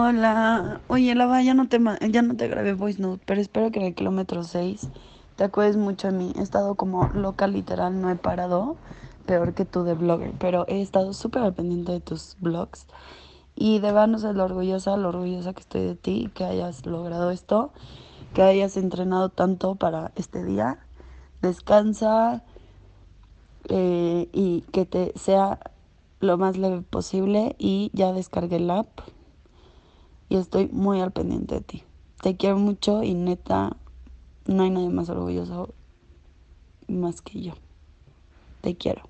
Hola, oye, Lava, ya no te, ya no te grabé voice note, pero espero que en el kilómetro 6 te acuerdes mucho de mí. He estado como loca, literal, no he parado, peor que tú de blogger, pero he estado súper al pendiente de tus blogs y de verdad no sé lo orgullosa, lo orgullosa que estoy de ti, que hayas logrado esto, que hayas entrenado tanto para este día. Descansa eh, y que te sea lo más leve posible y ya descargué el app y estoy muy al pendiente de ti. Te quiero mucho y neta, no hay nadie más orgulloso más que yo. Te quiero.